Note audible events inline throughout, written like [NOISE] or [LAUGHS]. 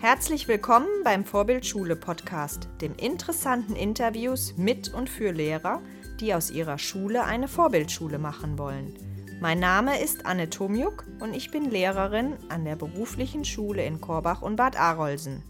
Herzlich willkommen beim Vorbildschule Podcast, dem interessanten Interviews mit und für Lehrer, die aus ihrer Schule eine Vorbildschule machen wollen. Mein Name ist Anne Tomjuk und ich bin Lehrerin an der beruflichen Schule in Korbach und Bad Arolsen.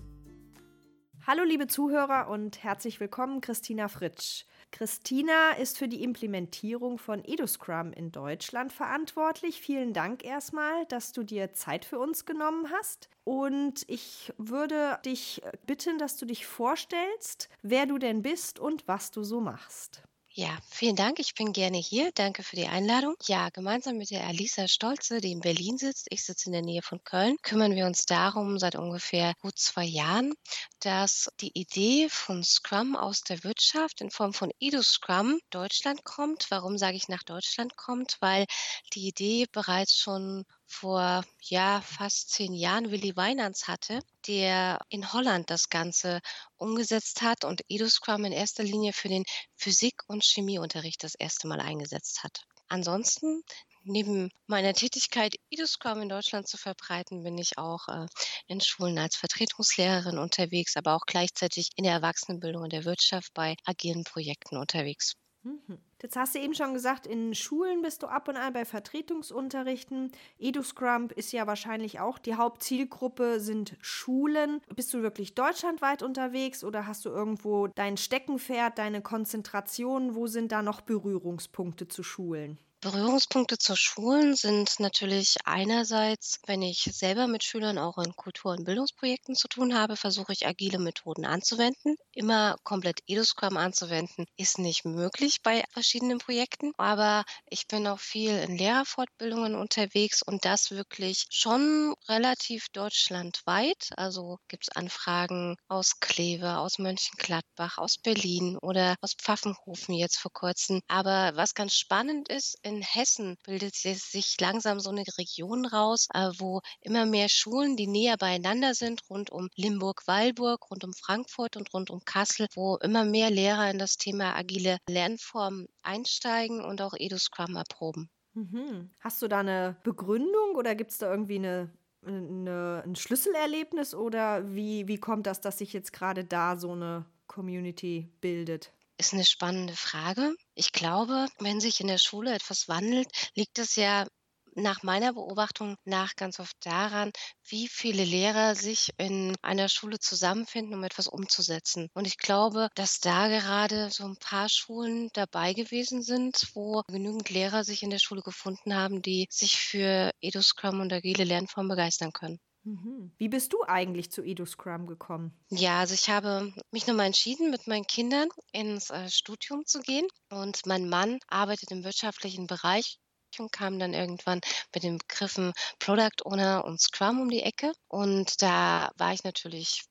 Hallo liebe Zuhörer und herzlich willkommen Christina Fritsch. Christina ist für die Implementierung von EduScrum in Deutschland verantwortlich. Vielen Dank erstmal, dass du dir Zeit für uns genommen hast. Und ich würde dich bitten, dass du dich vorstellst, wer du denn bist und was du so machst. Ja, vielen Dank. Ich bin gerne hier. Danke für die Einladung. Ja, gemeinsam mit der Alisa Stolze, die in Berlin sitzt, ich sitze in der Nähe von Köln, kümmern wir uns darum seit ungefähr gut zwei Jahren, dass die Idee von Scrum aus der Wirtschaft in Form von EduScrum Deutschland kommt. Warum sage ich nach Deutschland kommt? Weil die Idee bereits schon vor ja fast zehn Jahren Willy Weinans hatte, der in Holland das Ganze umgesetzt hat und EduScrum in erster Linie für den Physik- und Chemieunterricht das erste Mal eingesetzt hat. Ansonsten neben meiner Tätigkeit, EduScrum in Deutschland zu verbreiten, bin ich auch äh, in Schulen als Vertretungslehrerin unterwegs, aber auch gleichzeitig in der Erwachsenenbildung und der Wirtschaft bei agilen Projekten unterwegs. Jetzt hast du eben schon gesagt, in Schulen bist du ab und an bei Vertretungsunterrichten. EduScrum ist ja wahrscheinlich auch die Hauptzielgruppe sind Schulen. Bist du wirklich deutschlandweit unterwegs oder hast du irgendwo dein Steckenpferd, deine Konzentration? Wo sind da noch Berührungspunkte zu Schulen? Berührungspunkte zu Schulen sind natürlich einerseits, wenn ich selber mit Schülern auch in Kultur- und Bildungsprojekten zu tun habe, versuche ich agile Methoden anzuwenden. Immer komplett EduScrum anzuwenden ist nicht möglich bei verschiedenen Projekten, aber ich bin auch viel in Lehrerfortbildungen unterwegs und das wirklich schon relativ deutschlandweit. Also gibt es Anfragen aus Kleve, aus Mönchengladbach, aus Berlin oder aus Pfaffenhofen jetzt vor kurzem. Aber was ganz spannend ist, in Hessen bildet sich langsam so eine Region raus, äh, wo immer mehr Schulen, die näher beieinander sind, rund um Limburg-Weilburg, rund um Frankfurt und rund um Kassel, wo immer mehr Lehrer in das Thema agile Lernformen einsteigen und auch EduScrum erproben. Mhm. Hast du da eine Begründung oder gibt es da irgendwie eine eine, ein Schlüsselerlebnis oder wie, wie kommt das, dass sich jetzt gerade da so eine Community bildet? Ist eine spannende Frage. Ich glaube, wenn sich in der Schule etwas wandelt, liegt es ja nach meiner Beobachtung nach ganz oft daran, wie viele Lehrer sich in einer Schule zusammenfinden, um etwas umzusetzen. Und ich glaube, dass da gerade so ein paar Schulen dabei gewesen sind, wo genügend Lehrer sich in der Schule gefunden haben, die sich für EduScrum und agile Lernformen begeistern können. Mhm. Wie bist du eigentlich zu EduScrum gekommen? Ja, also ich habe mich nochmal entschieden, mit meinen Kindern ins äh, Studium zu gehen. Und mein Mann arbeitet im wirtschaftlichen Bereich und kam dann irgendwann mit den Begriffen Product Owner und Scrum um die Ecke. Und da war ich natürlich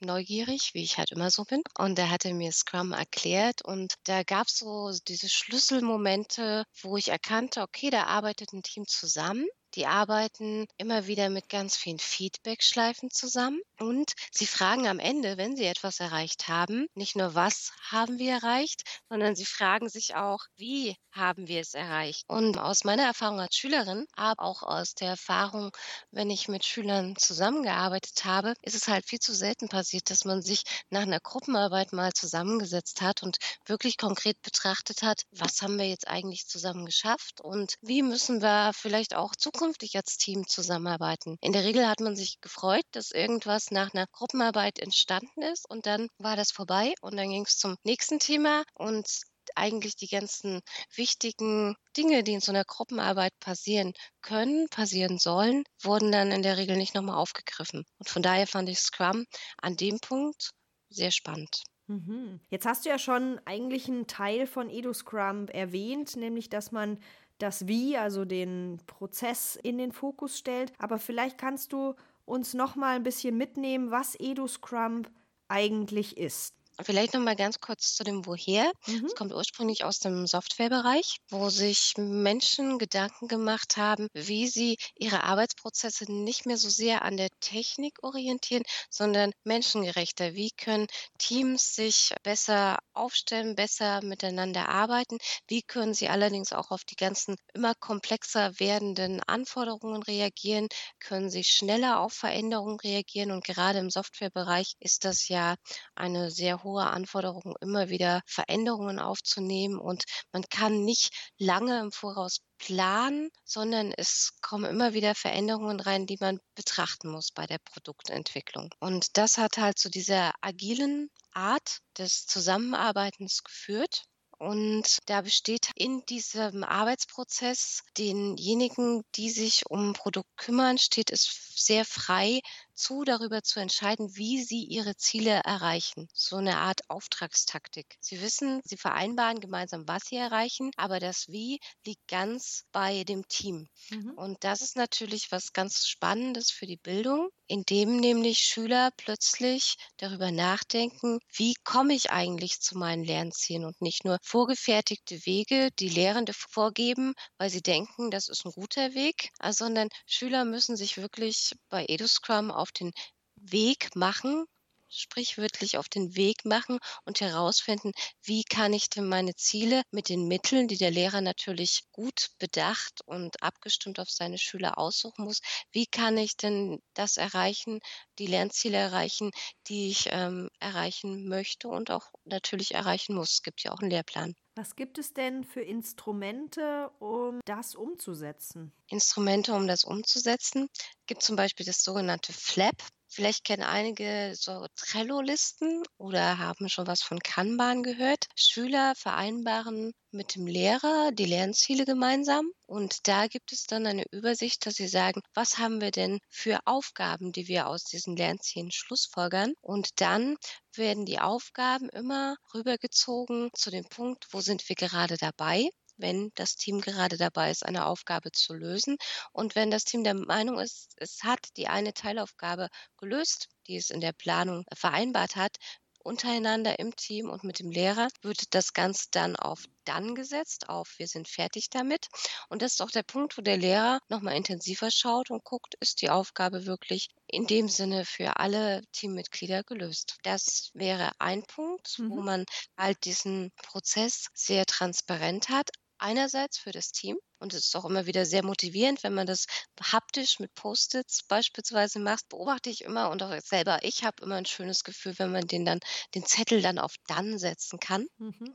neugierig, wie ich halt immer so bin. Und er hatte mir Scrum erklärt und da gab es so diese Schlüsselmomente, wo ich erkannte, okay, da arbeitet ein Team zusammen die arbeiten immer wieder mit ganz vielen Feedback-Schleifen zusammen und sie fragen am Ende, wenn sie etwas erreicht haben, nicht nur, was haben wir erreicht, sondern sie fragen sich auch, wie haben wir es erreicht. Und aus meiner Erfahrung als Schülerin, aber auch aus der Erfahrung, wenn ich mit Schülern zusammengearbeitet habe, ist es halt viel zu selten passiert, dass man sich nach einer Gruppenarbeit mal zusammengesetzt hat und wirklich konkret betrachtet hat, was haben wir jetzt eigentlich zusammen geschafft und wie müssen wir vielleicht auch zukünftig zukünftig als Team zusammenarbeiten. In der Regel hat man sich gefreut, dass irgendwas nach einer Gruppenarbeit entstanden ist und dann war das vorbei und dann ging es zum nächsten Thema und eigentlich die ganzen wichtigen Dinge, die in so einer Gruppenarbeit passieren können, passieren sollen, wurden dann in der Regel nicht nochmal aufgegriffen. Und von daher fand ich Scrum an dem Punkt sehr spannend. Mhm. Jetzt hast du ja schon eigentlich einen Teil von EduScrum erwähnt, nämlich dass man das Wie, also den Prozess in den Fokus stellt. Aber vielleicht kannst du uns noch mal ein bisschen mitnehmen, was EduScrum eigentlich ist. Vielleicht noch mal ganz kurz zu dem Woher. Mhm. Es kommt ursprünglich aus dem Softwarebereich, wo sich Menschen Gedanken gemacht haben, wie sie ihre Arbeitsprozesse nicht mehr so sehr an der Technik orientieren, sondern menschengerechter. Wie können Teams sich besser aufstellen, besser miteinander arbeiten? Wie können sie allerdings auch auf die ganzen immer komplexer werdenden Anforderungen reagieren? Können sie schneller auf Veränderungen reagieren? Und gerade im Softwarebereich ist das ja eine sehr hohe Anforderung, immer wieder Veränderungen aufzunehmen. Und man kann nicht lange im Voraus planen, sondern es kommen immer wieder Veränderungen rein, die man betrachten muss bei der Produktentwicklung. Und das hat halt zu dieser agilen Art des Zusammenarbeitens geführt. Und da besteht in diesem Arbeitsprozess denjenigen, die sich um ein Produkt kümmern, steht es sehr frei zu, darüber zu entscheiden, wie sie ihre Ziele erreichen. So eine Art Auftragstaktik. Sie wissen, sie vereinbaren gemeinsam, was sie erreichen, aber das Wie liegt ganz bei dem Team. Mhm. Und das ist natürlich was ganz Spannendes für die Bildung, indem nämlich Schüler plötzlich darüber nachdenken, wie komme ich eigentlich zu meinen Lernzielen und nicht nur vorgefertigte Wege, die Lehrende vorgeben, weil sie denken, das ist ein guter Weg, sondern Schüler müssen sich wirklich bei EduScrum auf den Weg machen, sprichwörtlich auf den Weg machen und herausfinden, wie kann ich denn meine Ziele mit den Mitteln, die der Lehrer natürlich gut bedacht und abgestimmt auf seine Schüler aussuchen muss, wie kann ich denn das erreichen, die Lernziele erreichen, die ich ähm, erreichen möchte und auch natürlich erreichen muss. Es gibt ja auch einen Lehrplan. Was gibt es denn für Instrumente, um das umzusetzen? Instrumente, um das umzusetzen, gibt zum Beispiel das sogenannte Flap. Vielleicht kennen einige so Trello-Listen oder haben schon was von Kanban gehört. Schüler vereinbaren mit dem Lehrer die Lernziele gemeinsam und da gibt es dann eine Übersicht, dass sie sagen, was haben wir denn für Aufgaben, die wir aus diesen Lernzielen schlussfolgern und dann werden die Aufgaben immer rübergezogen zu dem Punkt, wo sind wir gerade dabei wenn das Team gerade dabei ist, eine Aufgabe zu lösen. Und wenn das Team der Meinung ist, es hat die eine Teilaufgabe gelöst, die es in der Planung vereinbart hat, untereinander im Team und mit dem Lehrer wird das Ganze dann auf dann gesetzt, auf wir sind fertig damit. Und das ist auch der Punkt, wo der Lehrer nochmal intensiver schaut und guckt, ist die Aufgabe wirklich in dem Sinne für alle Teammitglieder gelöst. Das wäre ein Punkt, mhm. wo man halt diesen Prozess sehr transparent hat, einerseits für das Team und es ist auch immer wieder sehr motivierend, wenn man das haptisch mit Post-its beispielsweise macht, beobachte ich immer und auch selber, ich habe immer ein schönes Gefühl, wenn man den dann, den Zettel dann auf dann setzen kann. Mhm.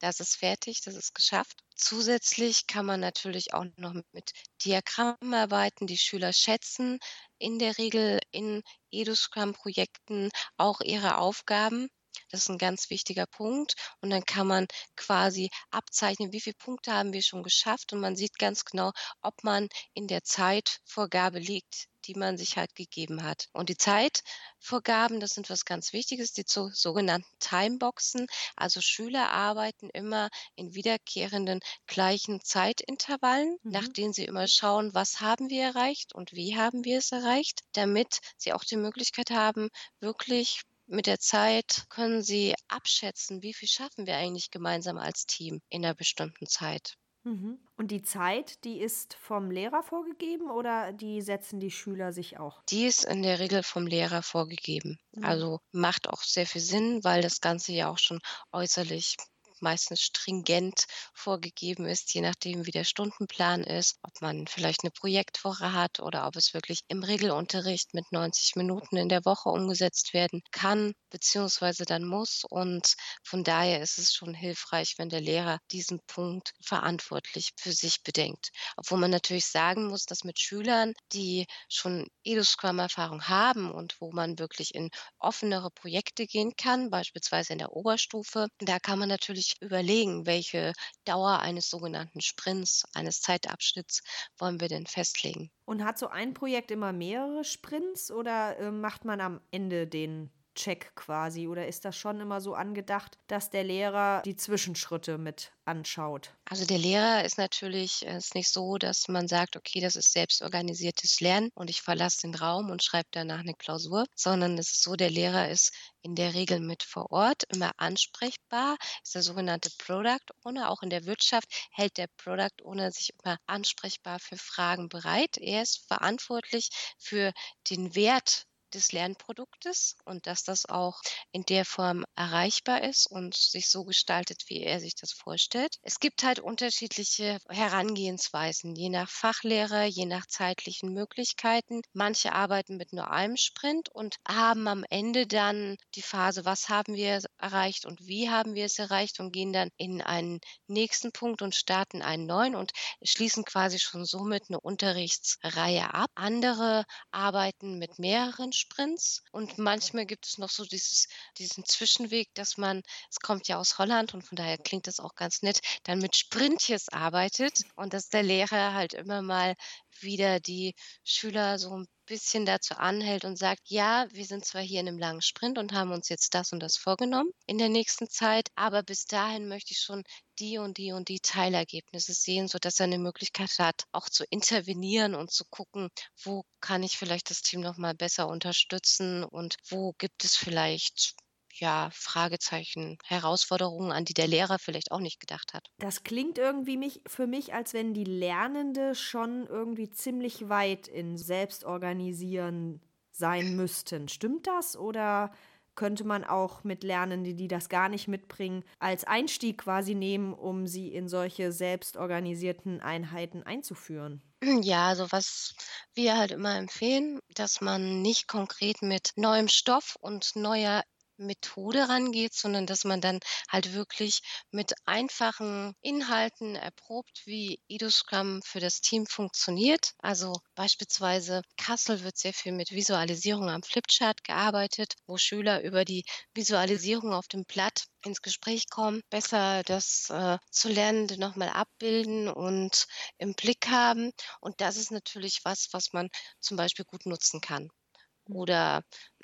Das ist fertig, das ist geschafft. Zusätzlich kann man natürlich auch noch mit Diagrammen arbeiten. Die Schüler schätzen in der Regel in EduScrum-Projekten auch ihre Aufgaben. Das ist ein ganz wichtiger Punkt. Und dann kann man quasi abzeichnen, wie viele Punkte haben wir schon geschafft. Und man sieht ganz genau, ob man in der Zeitvorgabe liegt, die man sich halt gegeben hat. Und die Zeitvorgaben, das sind was ganz Wichtiges, die so, sogenannten Timeboxen. Also Schüler arbeiten immer in wiederkehrenden gleichen Zeitintervallen, mhm. nach denen sie immer schauen, was haben wir erreicht und wie haben wir es erreicht, damit sie auch die Möglichkeit haben, wirklich mit der Zeit können Sie abschätzen, wie viel schaffen wir eigentlich gemeinsam als Team in einer bestimmten Zeit. Mhm. Und die Zeit, die ist vom Lehrer vorgegeben oder die setzen die Schüler sich auch? Die ist in der Regel vom Lehrer vorgegeben. Mhm. Also macht auch sehr viel Sinn, weil das Ganze ja auch schon äußerlich meistens stringent vorgegeben ist, je nachdem, wie der Stundenplan ist, ob man vielleicht eine Projektwoche hat oder ob es wirklich im Regelunterricht mit 90 Minuten in der Woche umgesetzt werden kann, beziehungsweise dann muss. Und von daher ist es schon hilfreich, wenn der Lehrer diesen Punkt verantwortlich für sich bedenkt. Obwohl man natürlich sagen muss, dass mit Schülern, die schon EduScrum-Erfahrung haben und wo man wirklich in offenere Projekte gehen kann, beispielsweise in der Oberstufe, da kann man natürlich sich überlegen, welche Dauer eines sogenannten Sprints, eines Zeitabschnitts wollen wir denn festlegen. Und hat so ein Projekt immer mehrere Sprints oder äh, macht man am Ende den Check quasi? Oder ist das schon immer so angedacht, dass der Lehrer die Zwischenschritte mit anschaut? Also der Lehrer ist natürlich äh, ist nicht so, dass man sagt, okay, das ist selbstorganisiertes Lernen und ich verlasse den Raum und schreibe danach eine Klausur, sondern es ist so, der Lehrer ist in der Regel mit vor Ort, immer ansprechbar, ist der sogenannte Product Owner. Auch in der Wirtschaft hält der Product Owner sich immer ansprechbar für Fragen bereit. Er ist verantwortlich für den Wert des Lernproduktes und dass das auch in der Form erreichbar ist und sich so gestaltet, wie er sich das vorstellt. Es gibt halt unterschiedliche Herangehensweisen, je nach Fachlehrer, je nach zeitlichen Möglichkeiten. Manche arbeiten mit nur einem Sprint und haben am Ende dann die Phase, was haben wir erreicht und wie haben wir es erreicht und gehen dann in einen nächsten Punkt und starten einen neuen und schließen quasi schon somit eine Unterrichtsreihe ab. Andere arbeiten mit mehreren Sprints. Und manchmal gibt es noch so dieses, diesen Zwischenweg, dass man, es kommt ja aus Holland und von daher klingt das auch ganz nett, dann mit Sprintjes arbeitet und dass der Lehrer halt immer mal wieder die Schüler so ein bisschen dazu anhält und sagt, ja, wir sind zwar hier in einem langen Sprint und haben uns jetzt das und das vorgenommen in der nächsten Zeit, aber bis dahin möchte ich schon die und die und die Teilergebnisse sehen, sodass er eine Möglichkeit hat, auch zu intervenieren und zu gucken, wo kann ich vielleicht das Team noch mal besser unterstützen und wo gibt es vielleicht ja, Fragezeichen, Herausforderungen, an die der Lehrer vielleicht auch nicht gedacht hat. Das klingt irgendwie mich, für mich, als wenn die Lernende schon irgendwie ziemlich weit in Selbstorganisieren sein müssten. Stimmt das oder könnte man auch mit Lernenden, die das gar nicht mitbringen, als Einstieg quasi nehmen, um sie in solche selbstorganisierten Einheiten einzuführen? Ja, also was wir halt immer empfehlen, dass man nicht konkret mit neuem Stoff und neuer Methode rangeht, sondern dass man dann halt wirklich mit einfachen Inhalten erprobt, wie EduScrum für das Team funktioniert. Also beispielsweise Kassel wird sehr viel mit Visualisierung am Flipchart gearbeitet, wo Schüler über die Visualisierung auf dem Blatt ins Gespräch kommen, besser das äh, zu Lernende nochmal abbilden und im Blick haben. Und das ist natürlich was, was man zum Beispiel gut nutzen kann. Hm. Oder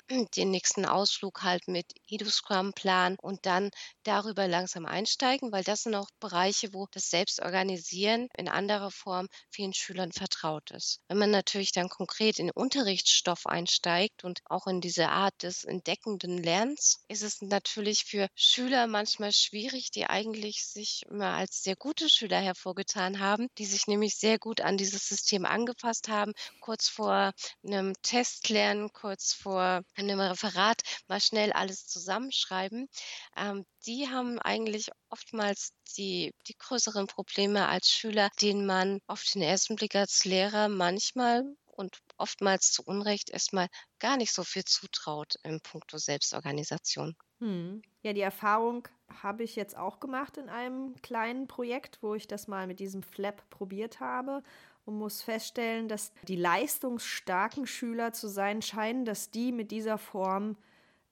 den nächsten Ausflug halt mit EduScrum planen und dann darüber langsam einsteigen, weil das sind auch Bereiche, wo das Selbstorganisieren in anderer Form vielen Schülern vertraut ist. Wenn man natürlich dann konkret in Unterrichtsstoff einsteigt und auch in diese Art des entdeckenden Lernens, ist es natürlich für Schüler manchmal schwierig, die eigentlich sich immer als sehr gute Schüler hervorgetan haben, die sich nämlich sehr gut an dieses System angepasst haben, kurz vor einem Test lernen, kurz vor in einem Referat mal schnell alles zusammenschreiben, ähm, die haben eigentlich oftmals die, die größeren Probleme als Schüler, denen man auf den ersten Blick als Lehrer manchmal und oftmals zu Unrecht erstmal gar nicht so viel zutraut im Punkto Selbstorganisation. Hm. Ja, die Erfahrung habe ich jetzt auch gemacht in einem kleinen Projekt, wo ich das mal mit diesem Flap probiert habe und muss feststellen, dass die leistungsstarken Schüler zu sein scheinen, dass die mit dieser Form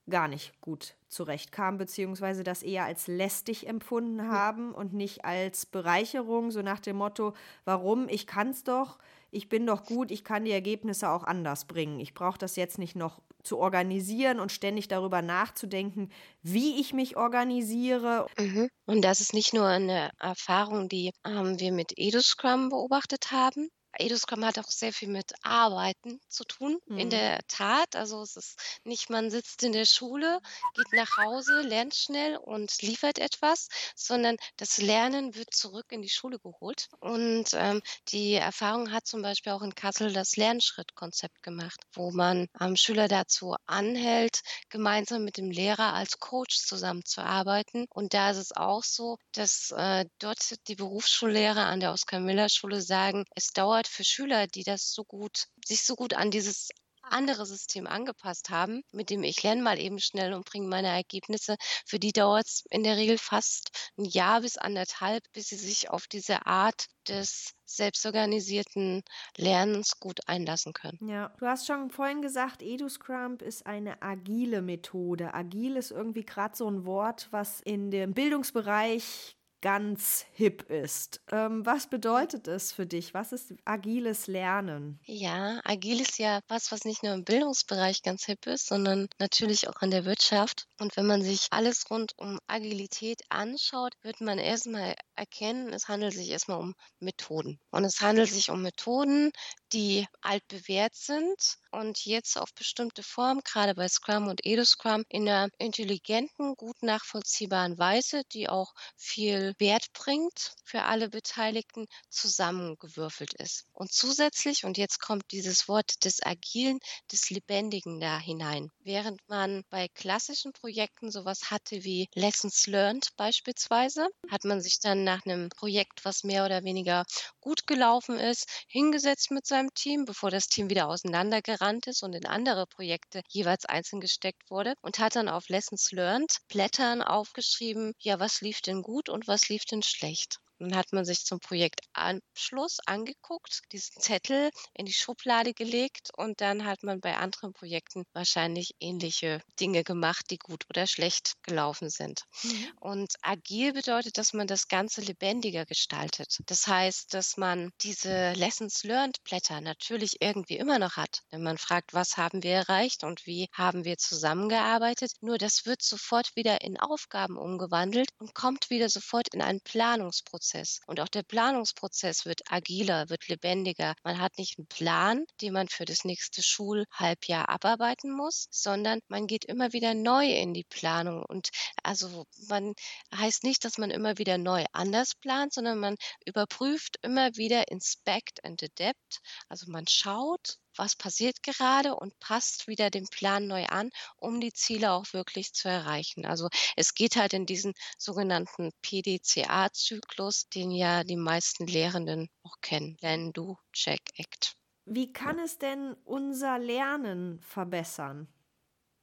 gar nicht gut zurechtkamen, beziehungsweise das eher als lästig empfunden haben und nicht als Bereicherung, so nach dem Motto, warum, ich kann es doch, ich bin doch gut, ich kann die Ergebnisse auch anders bringen. Ich brauche das jetzt nicht noch zu organisieren und ständig darüber nachzudenken, wie ich mich organisiere. Mhm. Und das ist nicht nur eine Erfahrung, die ähm, wir mit EduScrum beobachtet haben, EduScrum hat auch sehr viel mit Arbeiten zu tun, mhm. in der Tat. Also es ist nicht, man sitzt in der Schule, geht nach Hause, lernt schnell und liefert etwas, sondern das Lernen wird zurück in die Schule geholt. Und ähm, die Erfahrung hat zum Beispiel auch in Kassel das Lernschrittkonzept gemacht, wo man ähm, Schüler dazu anhält, gemeinsam mit dem Lehrer als Coach zusammenzuarbeiten. Und da ist es auch so, dass äh, dort die Berufsschullehrer an der Oskar-Miller-Schule sagen, es dauert dauert für Schüler, die das so gut, sich so gut an dieses andere System angepasst haben, mit dem ich lerne mal eben schnell und bringe meine Ergebnisse. Für die dauert es in der Regel fast ein Jahr bis anderthalb, bis sie sich auf diese Art des selbstorganisierten Lernens gut einlassen können. Ja, du hast schon vorhin gesagt, EduScrum ist eine agile Methode. Agil ist irgendwie gerade so ein Wort, was in dem Bildungsbereich ganz hip ist. Ähm, was bedeutet es für dich? Was ist agiles Lernen? Ja, agil ist ja was, was nicht nur im Bildungsbereich ganz hip ist, sondern natürlich auch in der Wirtschaft. Und wenn man sich alles rund um Agilität anschaut, wird man erstmal erkennen, es handelt sich erstmal um Methoden. Und es handelt sich um Methoden, die altbewährt sind und jetzt auf bestimmte Formen, gerade bei Scrum und EdoScrum, in einer intelligenten, gut nachvollziehbaren Weise, die auch viel Wert bringt für alle Beteiligten, zusammengewürfelt ist. Und zusätzlich, und jetzt kommt dieses Wort des Agilen, des Lebendigen da hinein. Während man bei klassischen Projekten sowas hatte wie Lessons Learned beispielsweise, hat man sich dann nach einem Projekt, was mehr oder weniger gut gelaufen ist, hingesetzt mit seinem Team, bevor das Team wieder auseinandergerannt ist und in andere Projekte jeweils einzeln gesteckt wurde und hat dann auf Lessons Learned Blättern aufgeschrieben, ja, was lief denn gut und was lief denn schlecht. Dann hat man sich zum Projektabschluss angeguckt, diesen Zettel in die Schublade gelegt und dann hat man bei anderen Projekten wahrscheinlich ähnliche Dinge gemacht, die gut oder schlecht gelaufen sind. Mhm. Und agil bedeutet, dass man das Ganze lebendiger gestaltet. Das heißt, dass man diese Lessons Learned Blätter natürlich irgendwie immer noch hat. Wenn man fragt, was haben wir erreicht und wie haben wir zusammengearbeitet, nur das wird sofort wieder in Aufgaben umgewandelt und kommt wieder sofort in einen Planungsprozess. Planungsprozess. Und auch der Planungsprozess wird agiler, wird lebendiger. Man hat nicht einen Plan, den man für das nächste Schulhalbjahr abarbeiten muss, sondern man geht immer wieder neu in die Planung. Und also man heißt nicht, dass man immer wieder neu anders plant, sondern man überprüft immer wieder inspect and adapt. Also man schaut, was passiert gerade und passt wieder den Plan neu an, um die Ziele auch wirklich zu erreichen. Also es geht halt in diesen sogenannten PDCA-Zyklus, den ja die meisten Lehrenden auch kennen. Lern, Do, Check, Act. Wie kann es denn unser Lernen verbessern?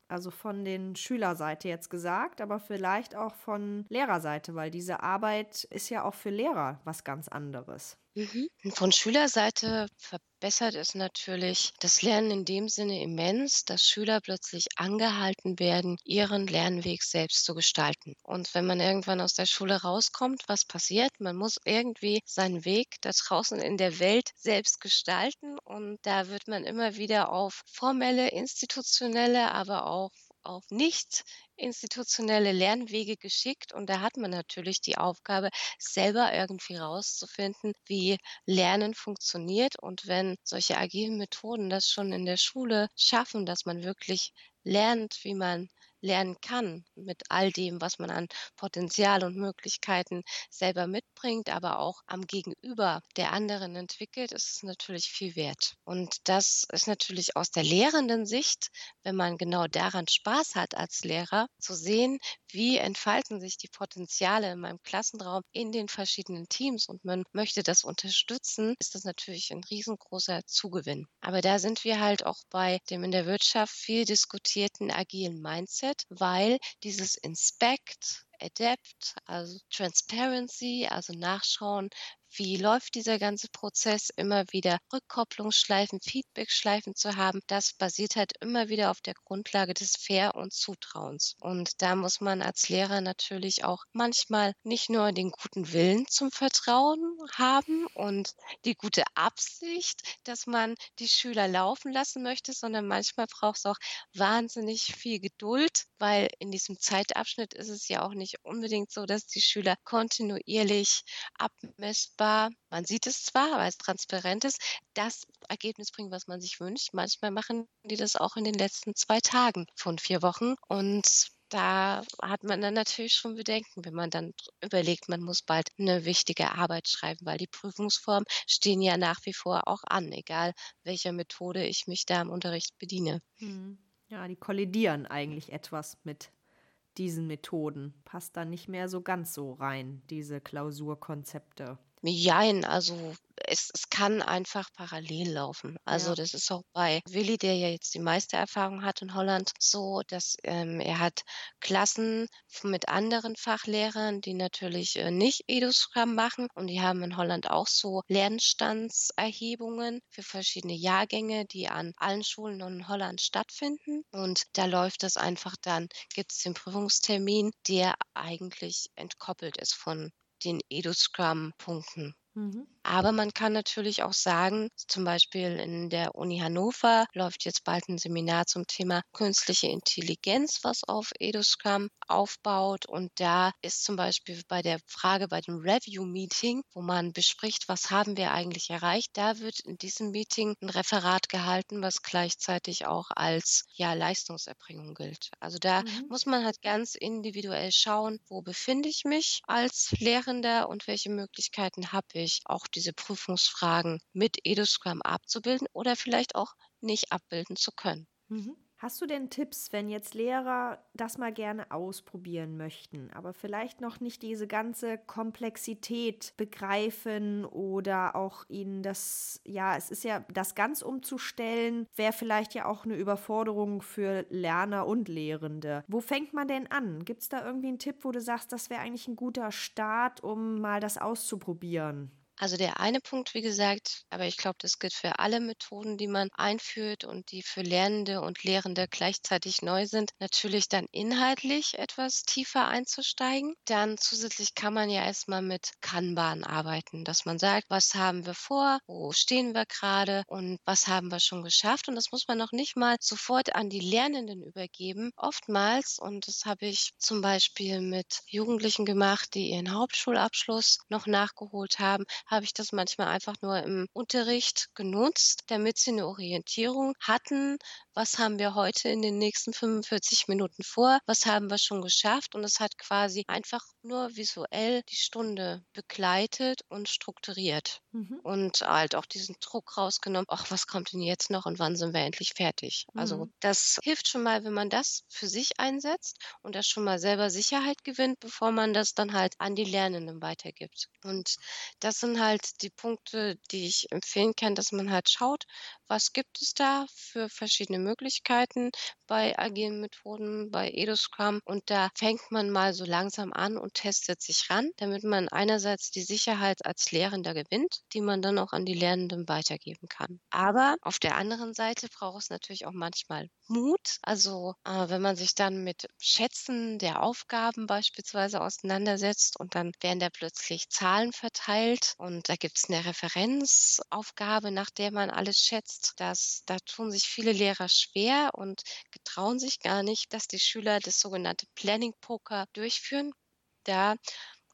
Also von den Schülerseite jetzt gesagt, aber vielleicht auch von Lehrerseite, weil diese Arbeit ist ja auch für Lehrer was ganz anderes. Mhm. Von Schülerseite verbessert es natürlich das Lernen in dem Sinne immens, dass Schüler plötzlich angehalten werden, ihren Lernweg selbst zu gestalten. Und wenn man irgendwann aus der Schule rauskommt, was passiert? Man muss irgendwie seinen Weg da draußen in der Welt selbst gestalten. Und da wird man immer wieder auf formelle, institutionelle, aber auch auf nicht institutionelle Lernwege geschickt. Und da hat man natürlich die Aufgabe, selber irgendwie rauszufinden, wie Lernen funktioniert. Und wenn solche agilen Methoden das schon in der Schule schaffen, dass man wirklich lernt, wie man lernen kann mit all dem, was man an Potenzial und Möglichkeiten selber mitbringt, aber auch am Gegenüber der anderen entwickelt, ist es natürlich viel wert. Und das ist natürlich aus der lehrenden Sicht, wenn man genau daran Spaß hat als Lehrer, zu sehen, wie entfalten sich die Potenziale in meinem Klassenraum in den verschiedenen Teams und man möchte das unterstützen, ist das natürlich ein riesengroßer Zugewinn. Aber da sind wir halt auch bei dem in der Wirtschaft viel diskutierten agilen Mindset, weil dieses Inspect, Adapt, also Transparency, also nachschauen, wie läuft dieser ganze Prozess, immer wieder Rückkopplungsschleifen, Feedbackschleifen zu haben, das basiert halt immer wieder auf der Grundlage des Fair und Zutrauens. Und da muss man als Lehrer natürlich auch manchmal nicht nur den guten Willen zum Vertrauen haben und die gute Absicht, dass man die Schüler laufen lassen möchte, sondern manchmal braucht es auch wahnsinnig viel Geduld, weil in diesem Zeitabschnitt ist es ja auch nicht unbedingt so, dass die Schüler kontinuierlich abmessbar messbar, man sieht es zwar, weil es transparent ist, das Ergebnis bringen, was man sich wünscht. Manchmal machen die das auch in den letzten zwei Tagen von vier Wochen. Und da hat man dann natürlich schon Bedenken, wenn man dann überlegt, man muss bald eine wichtige Arbeit schreiben, weil die Prüfungsformen stehen ja nach wie vor auch an, egal welcher Methode ich mich da im Unterricht bediene. Hm. Ja, die kollidieren eigentlich etwas mit diesen Methoden. Passt dann nicht mehr so ganz so rein, diese Klausurkonzepte. Jein, also es, es kann einfach parallel laufen. Also Ja. das ist auch bei Willi, der ja jetzt die meiste Erfahrung hat in Holland, so, dass ähm, er hat Klassen mit anderen Fachlehrern, die natürlich äh, nicht EduScrum machen und die haben in Holland auch so Lernstandserhebungen für verschiedene Jahrgänge, die an allen Schulen in Holland stattfinden. Und da läuft das einfach dann, gibt es den Prüfungstermin, der eigentlich entkoppelt ist von den Edu-Scrum-Punkten. Mhm. Aber man kann natürlich auch sagen, zum Beispiel in der Uni Hannover läuft jetzt bald ein Seminar zum Thema künstliche Intelligenz, was auf EduScrum aufbaut. Und da ist zum Beispiel bei der Frage bei dem Review-Meeting, wo man bespricht, was haben wir eigentlich erreicht, da wird in diesem Meeting ein Referat gehalten, was gleichzeitig auch als ja, Leistungserbringung gilt. Also da mhm. muss man halt ganz individuell schauen, wo befinde ich mich als Lehrender und welche Möglichkeiten habe ich, auch diese Prüfungsfragen mit EduScrum abzubilden oder vielleicht auch nicht abbilden zu können. Mhm. Hast du denn Tipps, wenn jetzt Lehrer das mal gerne ausprobieren möchten, aber vielleicht noch nicht diese ganze Komplexität begreifen oder auch ihnen das, ja, es ist ja, das ganz umzustellen, wäre vielleicht ja auch eine Überforderung für Lerner und Lehrende. Wo fängt man denn an? Gibt es da irgendwie einen Tipp, wo du sagst, das wäre eigentlich ein guter Start, um mal das auszuprobieren? Also der eine Punkt, wie gesagt, aber ich glaube, das gilt für alle Methoden, die man einführt und die für Lernende und Lehrende gleichzeitig neu sind, natürlich dann inhaltlich etwas tiefer einzusteigen. Dann zusätzlich kann man ja erstmal mit Kanban arbeiten, dass man sagt, was haben wir vor, wo stehen wir gerade und was haben wir schon geschafft. Und das muss man noch nicht mal sofort an die Lernenden übergeben. Oftmals, und das habe ich zum Beispiel mit Jugendlichen gemacht, die ihren Hauptschulabschluss noch nachgeholt haben, habe ich das manchmal einfach nur im Unterricht genutzt, damit sie eine Orientierung hatten, was haben wir heute in den nächsten 45 Minuten vor, was haben wir schon geschafft und es hat quasi einfach nur visuell die Stunde begleitet und strukturiert mhm. und halt auch diesen Druck rausgenommen, ach, was kommt denn jetzt noch und wann sind wir endlich fertig? Also mhm. Also das hilft schon mal, wenn man das für sich einsetzt und das schon mal selber Sicherheit gewinnt, bevor man das dann halt an die Lernenden weitergibt. Und das sind halt die Punkte, die ich empfehlen kann, dass man halt schaut, was gibt es da für verschiedene Möglichkeiten bei agilen Methoden, bei EduScrum. Und da fängt man mal so langsam an und testet sich ran, damit man einerseits die Sicherheit als Lehrender gewinnt, die man dann auch an die Lernenden weitergeben kann. Aber auf der anderen Seite braucht es natürlich auch manchmal Mut. Also äh, wenn man sich dann mit Schätzen der Aufgaben beispielsweise auseinandersetzt und dann werden da plötzlich Zahlen verteilt und da gibt es eine Referenzaufgabe, nach der man alles schätzt. Das, da tun sich viele Lehrer schwer und getrauen sich gar nicht, dass die Schüler das sogenannte Planning Poker durchführen. Da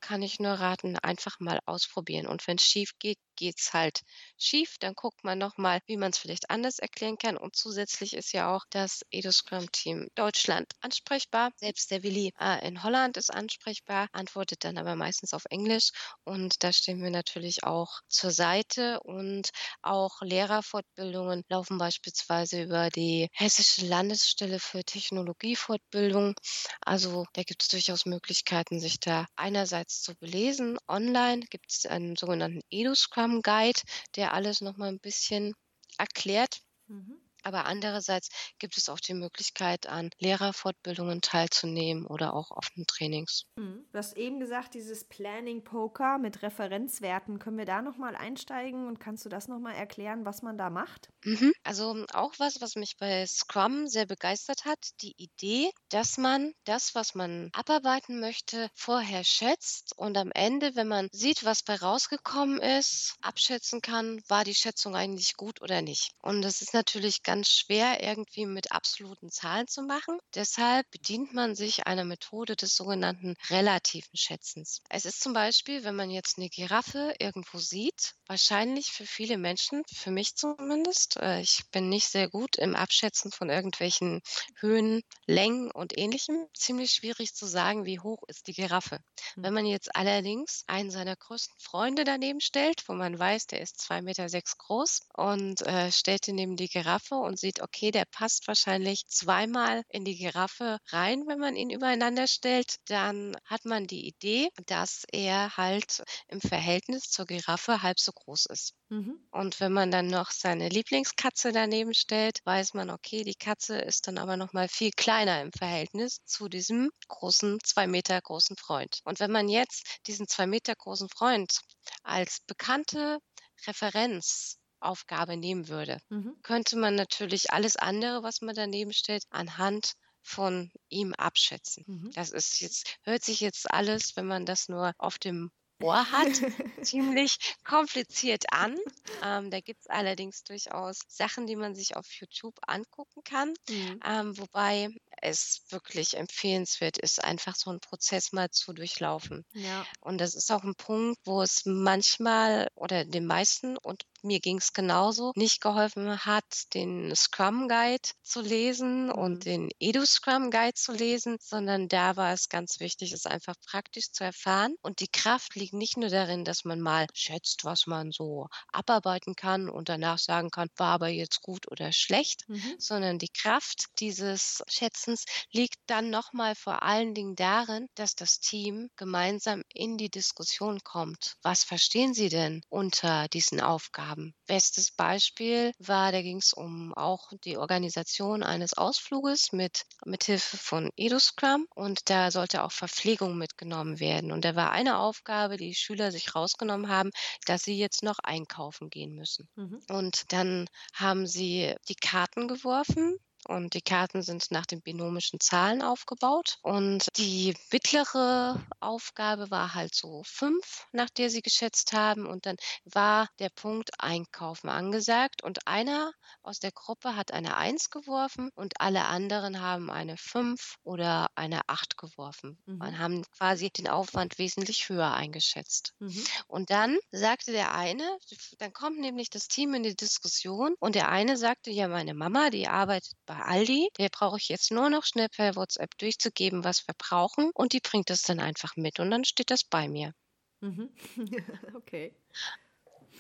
kann ich nur raten, einfach mal ausprobieren. Und wenn es schief geht, geht es halt schief. Dann guckt man nochmal, wie man es vielleicht anders erklären kann. Und zusätzlich ist ja auch das EduScrum-Team Deutschland ansprechbar. Selbst der Willi äh, in Holland ist ansprechbar, antwortet dann aber meistens auf Englisch. Und da stehen wir natürlich auch zur Seite. Und auch Lehrerfortbildungen laufen beispielsweise über die Hessische Landesstelle für Technologiefortbildung. Also da gibt es durchaus Möglichkeiten, sich da einerseits zu belesen. Online gibt es einen sogenannten EduScrum Scrum Guide, der alles noch mal ein bisschen erklärt. Mhm. Aber andererseits gibt es auch die Möglichkeit, an Lehrerfortbildungen teilzunehmen oder auch offenen Trainings. Mhm. Du hast eben gesagt, dieses Planning Poker mit Referenzwerten. Können wir da nochmal einsteigen und kannst du das nochmal erklären, was man da macht? Mhm. Also auch was, was mich bei Scrum sehr begeistert hat, die Idee, dass man das, was man abarbeiten möchte, vorher schätzt und am Ende, wenn man sieht, was bei rausgekommen ist, abschätzen kann, war die Schätzung eigentlich gut oder nicht. Und das ist natürlich ganz schwer irgendwie mit absoluten Zahlen zu machen. Deshalb bedient man sich einer Methode des sogenannten relativen Schätzens. Es ist zum Beispiel, wenn man jetzt eine Giraffe irgendwo sieht, wahrscheinlich für viele Menschen, für mich zumindest, äh, ich bin nicht sehr gut im Abschätzen von irgendwelchen Höhen, Längen und ähnlichem, ziemlich schwierig zu sagen, wie hoch ist die Giraffe. Wenn man jetzt allerdings einen seiner größten Freunde daneben stellt, wo man weiß, der ist zwei Meter sechs groß und äh, stellt ihn neben die Giraffe und sieht, okay, der passt wahrscheinlich zweimal in die Giraffe rein, wenn man ihn übereinander stellt, dann hat man die Idee, dass er halt im Verhältnis zur Giraffe halb so groß ist. Mhm. Und wenn man dann noch seine Lieblingskatze daneben stellt, weiß man, okay, die Katze ist dann aber noch mal viel kleiner im Verhältnis zu diesem großen, zwei Meter großen Freund. Und wenn man jetzt diesen zwei Meter großen Freund als bekannte Referenz Aufgabe nehmen würde, mhm. könnte man natürlich alles andere, was man daneben stellt, anhand von ihm abschätzen. Mhm. Das ist jetzt, hört sich jetzt alles, wenn man das nur auf dem Ohr [LAUGHS] hat, ziemlich kompliziert an. Ähm, da gibt es allerdings durchaus Sachen, die man sich auf YouTube angucken kann. Mhm. Ähm, wobei es wirklich empfehlenswert ist, einfach so einen Prozess mal zu durchlaufen. Ja. Und das ist auch ein Punkt, wo es manchmal oder den meisten und mir ging es genauso, nicht geholfen hat, den Scrum Guide zu lesen mhm. und den Edu Scrum Guide zu lesen, sondern da war es ganz wichtig, es einfach praktisch zu erfahren. Und die Kraft liegt nicht nur darin, dass man mal schätzt, was man so abarbeiten kann und danach sagen kann, war aber jetzt gut oder schlecht, mhm. sondern die Kraft dieses Schätzens liegt dann nochmal vor allen Dingen darin, dass das Team gemeinsam in die Diskussion kommt. Was verstehen Sie denn unter diesen Aufgaben? Bestes Beispiel war, da ging es um auch die Organisation eines Ausfluges mit, mit Hilfe von EduScrum und da sollte auch Verpflegung mitgenommen werden. Und da war eine Aufgabe, die Schüler sich rausgenommen haben, dass sie jetzt noch einkaufen gehen müssen. Mhm. Und dann haben sie die Karten geworfen und die Karten sind nach den binomischen Zahlen aufgebaut. Und die mittlere Aufgabe war halt so fünf, nach der sie geschätzt haben. Und dann war der Punkt Einkaufen angesagt. Und einer aus der Gruppe hat eine Eins geworfen und alle anderen haben eine fünf oder eine Acht geworfen. Mhm. Und haben quasi den Aufwand wesentlich höher eingeschätzt. Mhm. Und dann sagte der eine, dann kommt nämlich das Team in die Diskussion und der eine sagte, ja, meine Mama, die arbeitet bei bei Aldi. Der brauche ich jetzt nur noch schnell per WhatsApp durchzugeben, was wir brauchen. Und die bringt das dann einfach mit. Und dann steht das bei mir. Mhm. [LAUGHS] okay.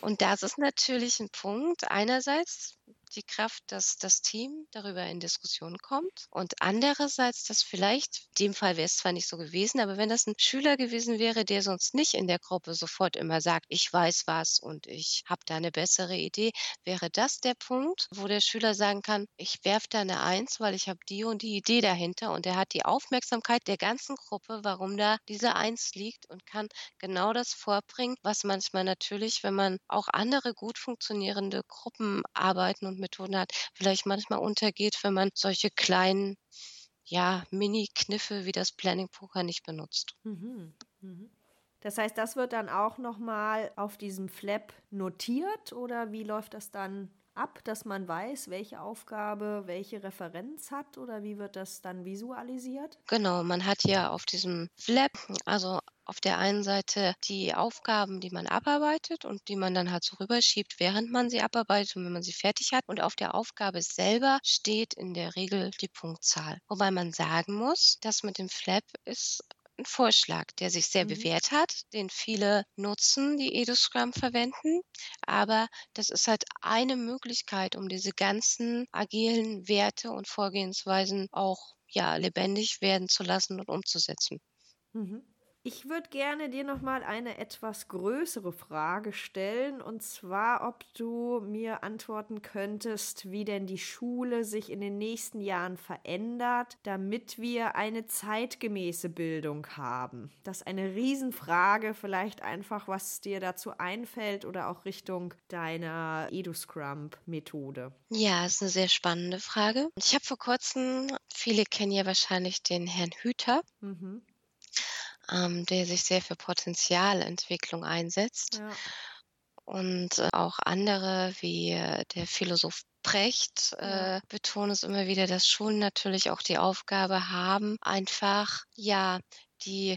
Und das ist natürlich ein Punkt. Einerseits die Kraft, dass das Team darüber in Diskussion kommt. Und andererseits, dass vielleicht, in dem Fall wäre es zwar nicht so gewesen, aber wenn das ein Schüler gewesen wäre, der sonst nicht in der Gruppe sofort immer sagt, ich weiß was und ich habe da eine bessere Idee, wäre das der Punkt, wo der Schüler sagen kann, ich werfe da eine Eins, weil ich habe die und die Idee dahinter und er hat die Aufmerksamkeit der ganzen Gruppe, warum da diese Eins liegt und kann genau das vorbringen, was manchmal natürlich, wenn man auch andere gut funktionierende Gruppen arbeiten und Methoden hat, vielleicht manchmal untergeht, wenn man solche kleinen ja, Mini-Kniffe wie das Planning Poker nicht benutzt. Mhm. Mhm. Das heißt, das wird dann auch nochmal auf diesem Flap notiert oder wie läuft das dann ab, dass man weiß, welche Aufgabe welche Referenz hat oder wie wird das dann visualisiert? Genau, man hat ja auf diesem Flap, also auf der einen Seite die Aufgaben, die man abarbeitet und die man dann halt so rüberschiebt, während man sie abarbeitet und wenn man sie fertig hat. Und auf der Aufgabe selber steht in der Regel die Punktzahl. Wobei man sagen muss, dass mit dem Flap ist ein Vorschlag, der sich sehr mhm. bewährt hat, den viele nutzen, die EduScrum verwenden. Aber das ist halt eine Möglichkeit, um diese ganzen agilen Werte und Vorgehensweisen auch ja, lebendig werden zu lassen und umzusetzen. Mhm. Ich würde gerne dir noch mal eine etwas größere Frage stellen und zwar, ob du mir antworten könntest, wie denn die Schule sich in den nächsten Jahren verändert, damit wir eine zeitgemäße Bildung haben. Das ist eine Riesenfrage, vielleicht einfach, was dir dazu einfällt oder auch Richtung deiner EduScrum-Methode. Ja, ist eine sehr spannende Frage. Ich habe vor kurzem, viele kennen ja wahrscheinlich den Herrn Hüter. Mhm ähm, der sich sehr für Potenzialentwicklung einsetzt. Ja. Und äh, auch andere wie äh, der Philosoph Brecht äh, betonen es immer wieder, dass Schulen natürlich auch die Aufgabe haben, einfach ja die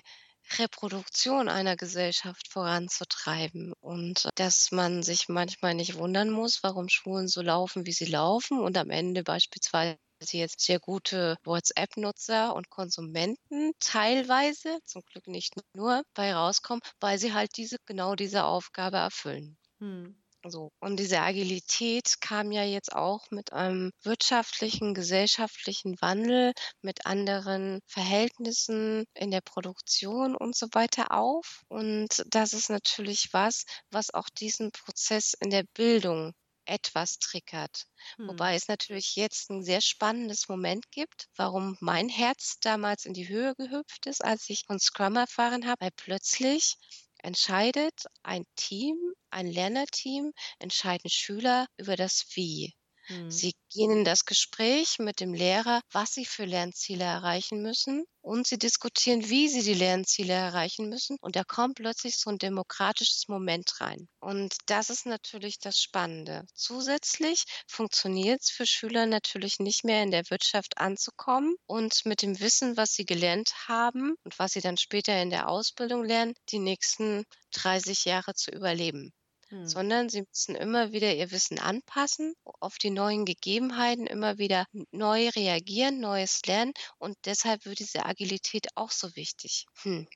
Reproduktion einer Gesellschaft voranzutreiben und dass man sich manchmal nicht wundern muss, warum Schulen so laufen, wie sie laufen und am Ende beispielsweise sie jetzt sehr gute WhatsApp-Nutzer und Konsumenten teilweise, zum Glück nicht nur, bei rauskommen, weil sie halt diese, genau diese Aufgabe erfüllen. Hm. So. Und diese Agilität kam ja jetzt auch mit einem wirtschaftlichen, gesellschaftlichen Wandel, mit anderen Verhältnissen in der Produktion und so weiter auf. Und das ist natürlich was, was auch diesen Prozess in der Bildung etwas triggert. Hm. Wobei es natürlich jetzt ein sehr spannendes Moment gibt, warum mein Herz damals in die Höhe gehüpft ist, als ich von Scrum erfahren habe, weil plötzlich entscheidet ein Team, ein Lernerteam, entscheiden Schüler über das Wie. Mhm. Sie gehen in das Gespräch mit dem Lehrer, was sie für Lernziele erreichen müssen und sie diskutieren, wie sie die Lernziele erreichen müssen. Und da kommt plötzlich so ein demokratisches Moment rein. Und das ist natürlich das Spannende. Zusätzlich funktioniert es für Schüler natürlich nicht mehr in der Wirtschaft anzukommen und mit dem Wissen, was sie gelernt haben und was sie dann später in der Ausbildung lernen, die nächsten 30 Jahre zu überleben. Hm. sondern sie müssen immer wieder ihr Wissen anpassen, auf die neuen Gegebenheiten immer wieder neu reagieren, Neues lernen und deshalb wird diese Agilität auch so wichtig. Hm.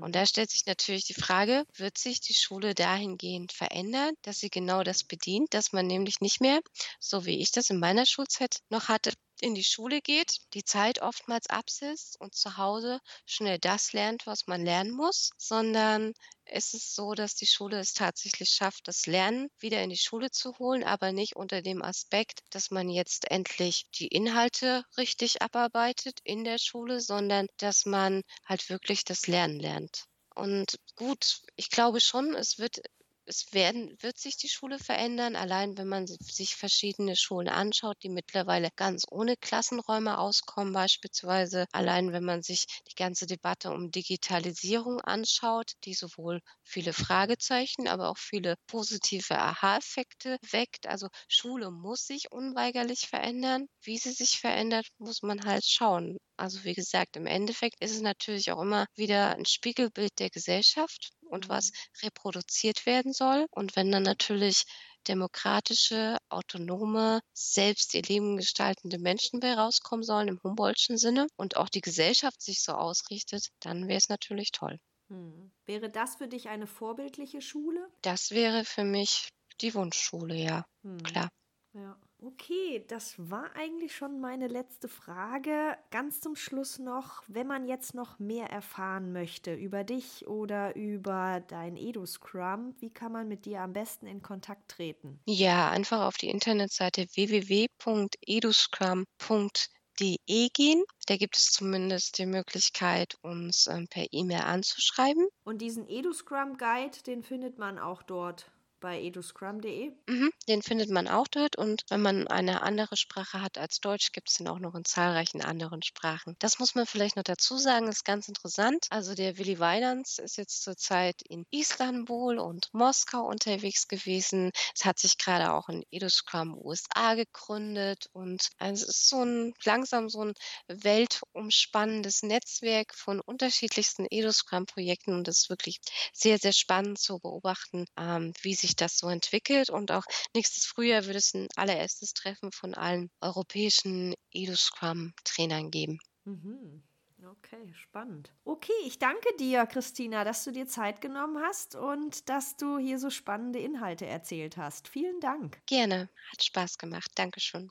Und hm. da stellt sich natürlich die Frage, wird sich die Schule dahingehend verändern, dass sie genau das bedient, dass man nämlich nicht mehr, so wie ich das in meiner Schulzeit noch hatte, in die Schule geht, die Zeit oftmals absitzt und zu Hause schnell das lernt, was man lernen muss, sondern es ist so, dass die Schule es tatsächlich schafft, das Lernen wieder in die Schule zu holen, aber nicht unter dem Aspekt, dass man jetzt endlich die Inhalte richtig abarbeitet in der Schule, sondern dass man halt wirklich das Lernen lernt. Und gut, ich glaube schon, es wird es werden, wird sich die Schule verändern, allein wenn man sich verschiedene Schulen anschaut, die mittlerweile ganz ohne Klassenräume auskommen, beispielsweise allein wenn man sich die ganze Debatte um Digitalisierung anschaut, die sowohl viele Fragezeichen, aber auch viele positive Aha-Effekte weckt. Also Schule muss sich unweigerlich verändern. Wie sie sich verändert, muss man halt schauen. Also wie gesagt, im Endeffekt ist es natürlich auch immer wieder ein Spiegelbild der Gesellschaft und was mhm. reproduziert werden soll. Und wenn dann natürlich demokratische, autonome, selbst ihr Leben gestaltende Menschen bei rauskommen sollen im Humboldtschen Sinne und auch die Gesellschaft sich so ausrichtet, dann wäre es natürlich toll. Hm. Wäre das für dich eine vorbildliche Schule? Das wäre für mich die Wunschschule, ja, hm. klar. Ja. Okay, das war eigentlich schon meine letzte Frage. Ganz zum Schluss noch, wenn man jetzt noch mehr erfahren möchte über dich oder über dein EduScrum, wie kann man mit dir am besten in Kontakt treten? Ja, einfach auf die Internetseite www.eduscrum.de gehen. Da gibt es zumindest die Möglichkeit, uns ähm, per E-Mail anzuschreiben. Und diesen EduScrum Guide, den findet man auch dort bei eduscrum.de. Mhm, den findet man auch dort und wenn man eine andere Sprache hat als Deutsch, gibt es den auch noch in zahlreichen anderen Sprachen. Das muss man vielleicht noch dazu sagen, ist ganz interessant. Also der Willi Weidans ist jetzt zurzeit in Istanbul und Moskau unterwegs gewesen. Es hat sich gerade auch in Eduscrum USA gegründet und es ist so ein langsam so ein weltumspannendes Netzwerk von unterschiedlichsten Eduscrum-Projekten und es ist wirklich sehr, sehr spannend zu beobachten, ähm, wie sich sich das so entwickelt. Und auch nächstes Frühjahr wird es ein allererstes Treffen von allen europäischen EduScrum-Trainern geben. Mhm. Okay, spannend. Okay, ich danke dir, Christina, dass du dir Zeit genommen hast und dass du hier so spannende Inhalte erzählt hast. Vielen Dank. Gerne, hat Spaß gemacht. Dankeschön.